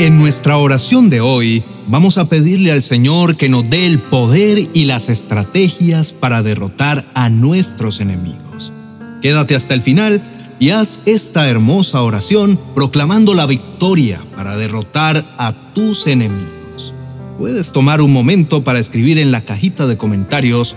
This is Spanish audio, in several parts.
En nuestra oración de hoy vamos a pedirle al Señor que nos dé el poder y las estrategias para derrotar a nuestros enemigos. Quédate hasta el final y haz esta hermosa oración proclamando la victoria para derrotar a tus enemigos. Puedes tomar un momento para escribir en la cajita de comentarios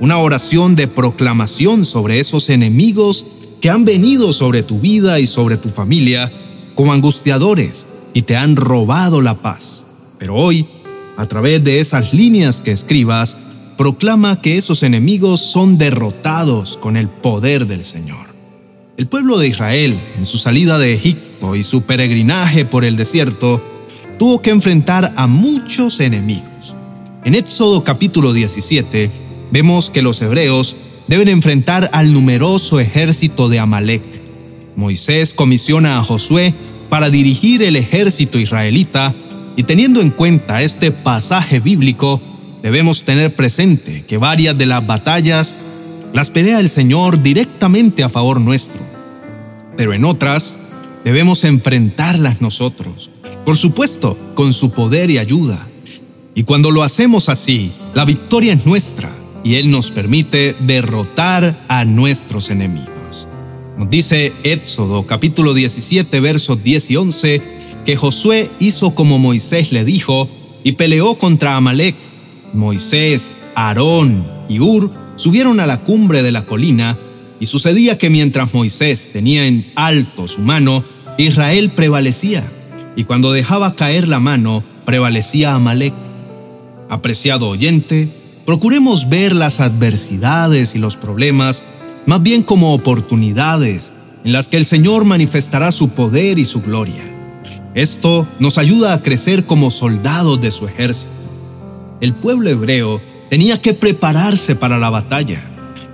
una oración de proclamación sobre esos enemigos que han venido sobre tu vida y sobre tu familia como angustiadores y te han robado la paz. Pero hoy, a través de esas líneas que escribas, proclama que esos enemigos son derrotados con el poder del Señor. El pueblo de Israel, en su salida de Egipto y su peregrinaje por el desierto, tuvo que enfrentar a muchos enemigos. En Éxodo capítulo 17 vemos que los hebreos deben enfrentar al numeroso ejército de Amalek. Moisés comisiona a Josué para dirigir el ejército israelita y teniendo en cuenta este pasaje bíblico, debemos tener presente que varias de las batallas las pelea el Señor directamente a favor nuestro, pero en otras debemos enfrentarlas nosotros, por supuesto, con su poder y ayuda. Y cuando lo hacemos así, la victoria es nuestra y Él nos permite derrotar a nuestros enemigos. Nos dice Éxodo capítulo 17 versos 10 y 11 que Josué hizo como Moisés le dijo y peleó contra Amalek. Moisés, Aarón y Ur subieron a la cumbre de la colina y sucedía que mientras Moisés tenía en alto su mano, Israel prevalecía y cuando dejaba caer la mano, prevalecía Amalek. Apreciado oyente, procuremos ver las adversidades y los problemas más bien como oportunidades en las que el Señor manifestará su poder y su gloria. Esto nos ayuda a crecer como soldados de su ejército. El pueblo hebreo tenía que prepararse para la batalla,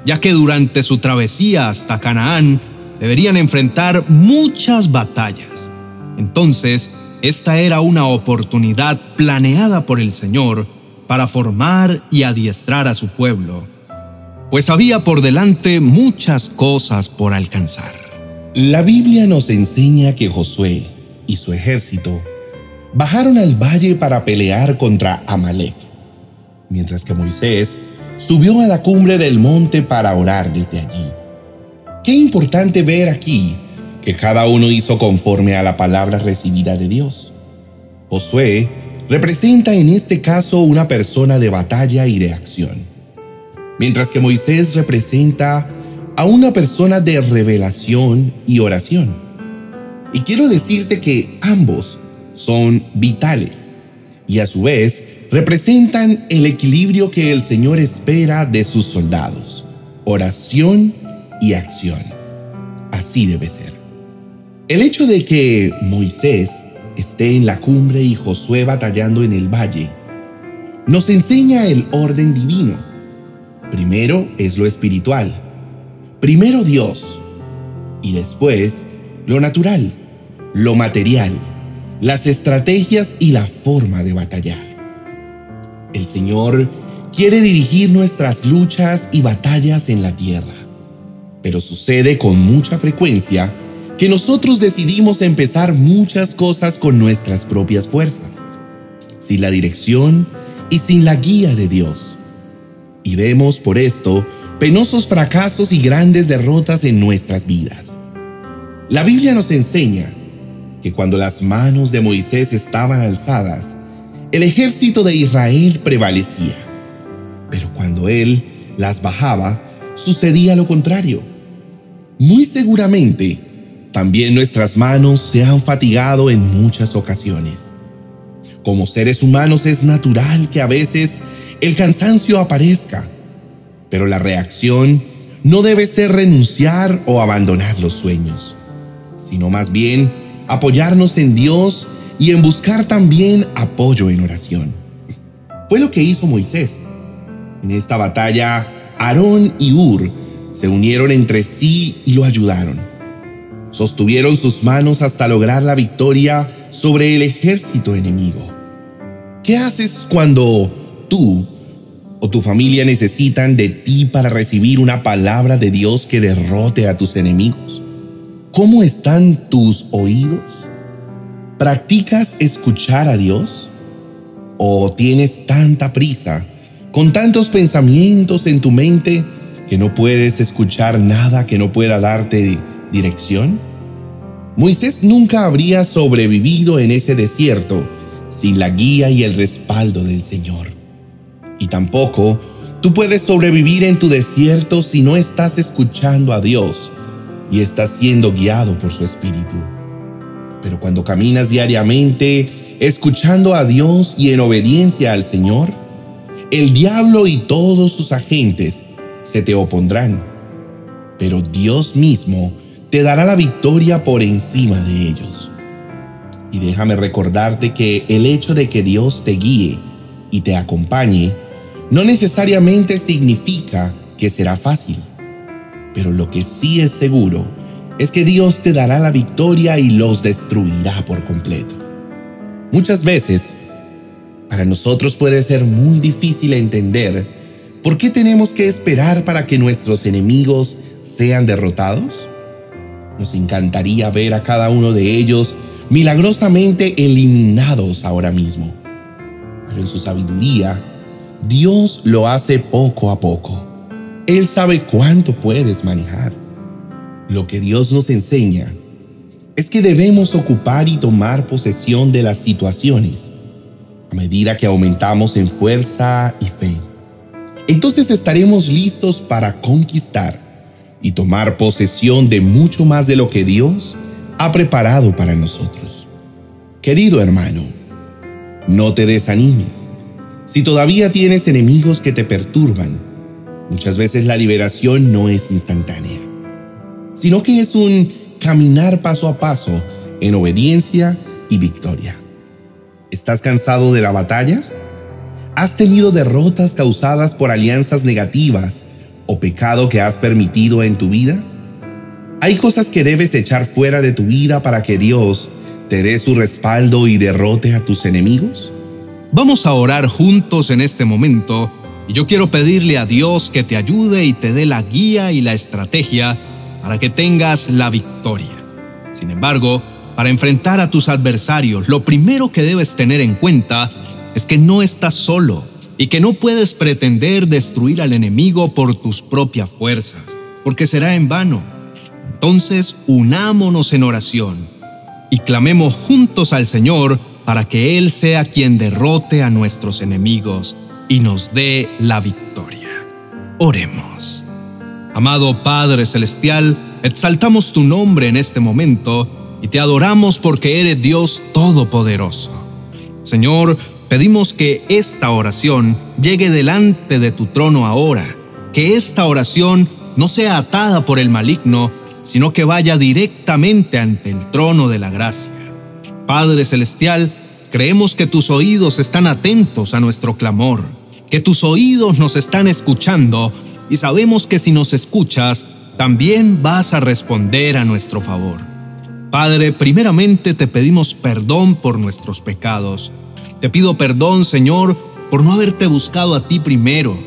ya que durante su travesía hasta Canaán deberían enfrentar muchas batallas. Entonces, esta era una oportunidad planeada por el Señor para formar y adiestrar a su pueblo pues había por delante muchas cosas por alcanzar. La Biblia nos enseña que Josué y su ejército bajaron al valle para pelear contra Amalek, mientras que Moisés subió a la cumbre del monte para orar desde allí. Qué importante ver aquí que cada uno hizo conforme a la palabra recibida de Dios. Josué representa en este caso una persona de batalla y de acción mientras que Moisés representa a una persona de revelación y oración. Y quiero decirte que ambos son vitales y a su vez representan el equilibrio que el Señor espera de sus soldados, oración y acción. Así debe ser. El hecho de que Moisés esté en la cumbre y Josué batallando en el valle nos enseña el orden divino Primero es lo espiritual, primero Dios. Y después lo natural, lo material, las estrategias y la forma de batallar. El Señor quiere dirigir nuestras luchas y batallas en la tierra, pero sucede con mucha frecuencia que nosotros decidimos empezar muchas cosas con nuestras propias fuerzas, sin la dirección y sin la guía de Dios y vemos por esto penosos fracasos y grandes derrotas en nuestras vidas. La Biblia nos enseña que cuando las manos de Moisés estaban alzadas, el ejército de Israel prevalecía. Pero cuando él las bajaba, sucedía lo contrario. Muy seguramente, también nuestras manos se han fatigado en muchas ocasiones. Como seres humanos es natural que a veces el cansancio aparezca, pero la reacción no debe ser renunciar o abandonar los sueños, sino más bien apoyarnos en Dios y en buscar también apoyo en oración. Fue lo que hizo Moisés. En esta batalla, Aarón y Ur se unieron entre sí y lo ayudaron. Sostuvieron sus manos hasta lograr la victoria sobre el ejército enemigo. ¿Qué haces cuando tú o tu familia necesitan de ti para recibir una palabra de Dios que derrote a tus enemigos? ¿Cómo están tus oídos? ¿practicas escuchar a Dios? ¿O tienes tanta prisa, con tantos pensamientos en tu mente, que no puedes escuchar nada que no pueda darte dirección? Moisés nunca habría sobrevivido en ese desierto sin la guía y el respaldo del Señor. Y tampoco tú puedes sobrevivir en tu desierto si no estás escuchando a Dios y estás siendo guiado por su Espíritu. Pero cuando caminas diariamente escuchando a Dios y en obediencia al Señor, el diablo y todos sus agentes se te opondrán, pero Dios mismo te dará la victoria por encima de ellos. Y déjame recordarte que el hecho de que Dios te guíe y te acompañe no necesariamente significa que será fácil, pero lo que sí es seguro es que Dios te dará la victoria y los destruirá por completo. Muchas veces, para nosotros puede ser muy difícil entender por qué tenemos que esperar para que nuestros enemigos sean derrotados. Nos encantaría ver a cada uno de ellos milagrosamente eliminados ahora mismo. Pero en su sabiduría, Dios lo hace poco a poco. Él sabe cuánto puedes manejar. Lo que Dios nos enseña es que debemos ocupar y tomar posesión de las situaciones a medida que aumentamos en fuerza y fe. Entonces estaremos listos para conquistar y tomar posesión de mucho más de lo que Dios ha preparado para nosotros. Querido hermano, no te desanimes. Si todavía tienes enemigos que te perturban, muchas veces la liberación no es instantánea, sino que es un caminar paso a paso en obediencia y victoria. ¿Estás cansado de la batalla? ¿Has tenido derrotas causadas por alianzas negativas o pecado que has permitido en tu vida? Hay cosas que debes echar fuera de tu vida para que Dios te dé su respaldo y derrote a tus enemigos. Vamos a orar juntos en este momento y yo quiero pedirle a Dios que te ayude y te dé la guía y la estrategia para que tengas la victoria. Sin embargo, para enfrentar a tus adversarios, lo primero que debes tener en cuenta es que no estás solo y que no puedes pretender destruir al enemigo por tus propias fuerzas, porque será en vano. Entonces, unámonos en oración y clamemos juntos al Señor para que Él sea quien derrote a nuestros enemigos y nos dé la victoria. Oremos. Amado Padre Celestial, exaltamos tu nombre en este momento y te adoramos porque eres Dios Todopoderoso. Señor, Pedimos que esta oración llegue delante de tu trono ahora, que esta oración no sea atada por el maligno, sino que vaya directamente ante el trono de la gracia. Padre Celestial, creemos que tus oídos están atentos a nuestro clamor, que tus oídos nos están escuchando y sabemos que si nos escuchas, también vas a responder a nuestro favor. Padre, primeramente te pedimos perdón por nuestros pecados te pido perdón, Señor, por no haberte buscado a ti primero.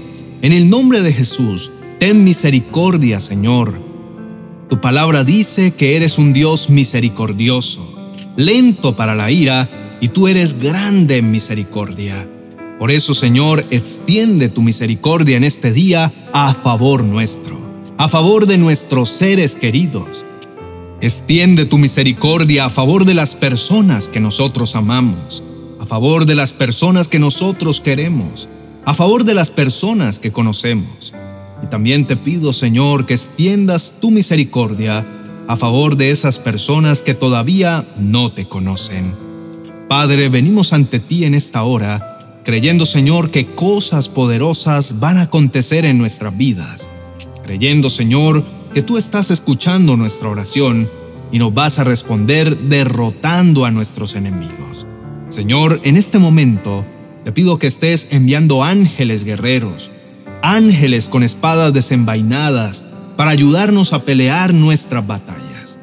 En el nombre de Jesús, ten misericordia, Señor. Tu palabra dice que eres un Dios misericordioso, lento para la ira, y tú eres grande en misericordia. Por eso, Señor, extiende tu misericordia en este día a favor nuestro, a favor de nuestros seres queridos. Extiende tu misericordia a favor de las personas que nosotros amamos a favor de las personas que nosotros queremos, a favor de las personas que conocemos. Y también te pido, Señor, que extiendas tu misericordia a favor de esas personas que todavía no te conocen. Padre, venimos ante ti en esta hora, creyendo, Señor, que cosas poderosas van a acontecer en nuestras vidas, creyendo, Señor, que tú estás escuchando nuestra oración y nos vas a responder derrotando a nuestros enemigos. Señor, en este momento te pido que estés enviando ángeles guerreros, ángeles con espadas desenvainadas, para ayudarnos a pelear nuestras batallas.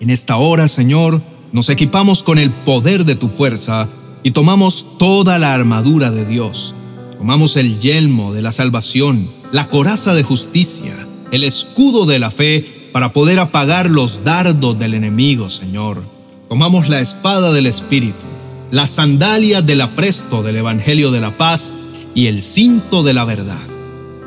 En esta hora, Señor, nos equipamos con el poder de tu fuerza y tomamos toda la armadura de Dios. Tomamos el yelmo de la salvación, la coraza de justicia, el escudo de la fe para poder apagar los dardos del enemigo, Señor. tomamos la espada del Espíritu, la sandalia del apresto del Evangelio de la paz y el cinto de la verdad.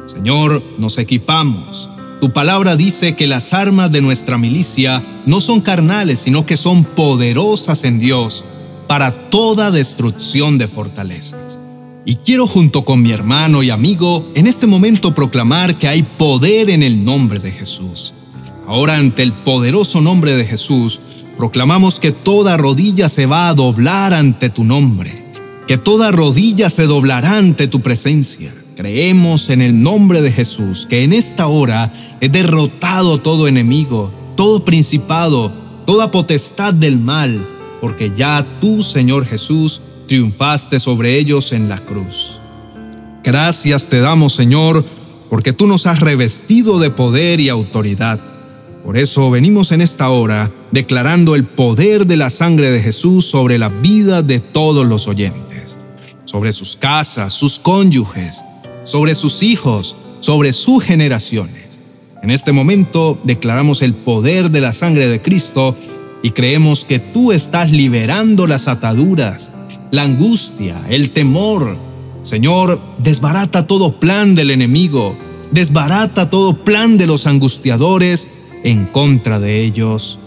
Señor, nos equipamos. Tu palabra dice que las armas de nuestra milicia no son carnales, sino que son poderosas en Dios para toda destrucción de fortalezas. Y quiero junto con mi hermano y amigo en este momento proclamar que hay poder en el nombre de Jesús. Ahora ante el poderoso nombre de Jesús, proclamamos que toda rodilla se va a doblar ante tu nombre, que toda rodilla se doblará ante tu presencia. Creemos en el nombre de Jesús, que en esta hora he derrotado todo enemigo, todo principado, toda potestad del mal, porque ya tú, Señor Jesús, triunfaste sobre ellos en la cruz. Gracias te damos, Señor, porque tú nos has revestido de poder y autoridad. Por eso venimos en esta hora declarando el poder de la sangre de Jesús sobre la vida de todos los oyentes, sobre sus casas, sus cónyuges, sobre sus hijos, sobre sus generaciones. En este momento declaramos el poder de la sangre de Cristo y creemos que tú estás liberando las ataduras, la angustia, el temor. Señor, desbarata todo plan del enemigo, desbarata todo plan de los angustiadores en contra de ellos.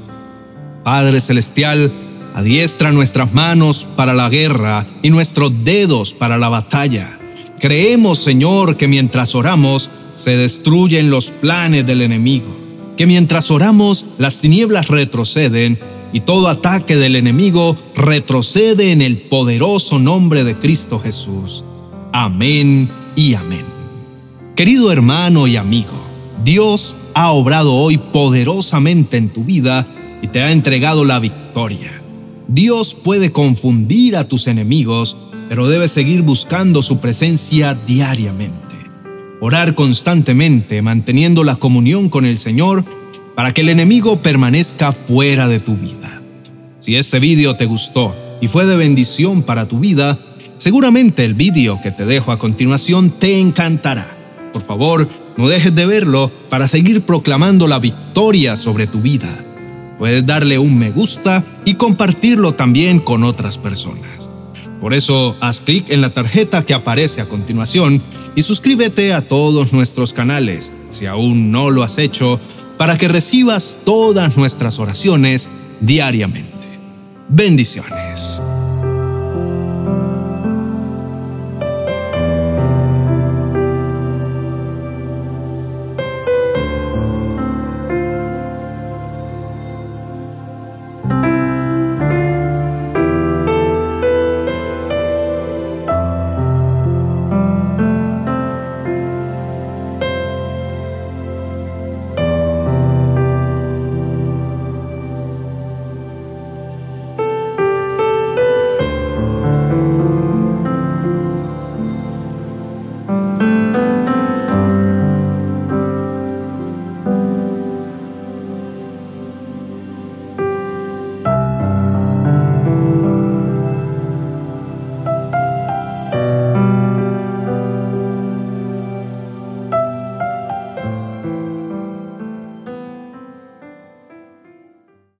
Padre Celestial, adiestra nuestras manos para la guerra y nuestros dedos para la batalla. Creemos, Señor, que mientras oramos se destruyen los planes del enemigo, que mientras oramos las tinieblas retroceden y todo ataque del enemigo retrocede en el poderoso nombre de Cristo Jesús. Amén y amén. Querido hermano y amigo, Dios ha obrado hoy poderosamente en tu vida y te ha entregado la victoria. Dios puede confundir a tus enemigos, pero debes seguir buscando su presencia diariamente. Orar constantemente, manteniendo la comunión con el Señor, para que el enemigo permanezca fuera de tu vida. Si este vídeo te gustó y fue de bendición para tu vida, seguramente el vídeo que te dejo a continuación te encantará. Por favor, no dejes de verlo para seguir proclamando la victoria sobre tu vida. Puedes darle un me gusta y compartirlo también con otras personas. Por eso, haz clic en la tarjeta que aparece a continuación y suscríbete a todos nuestros canales, si aún no lo has hecho, para que recibas todas nuestras oraciones diariamente. Bendiciones.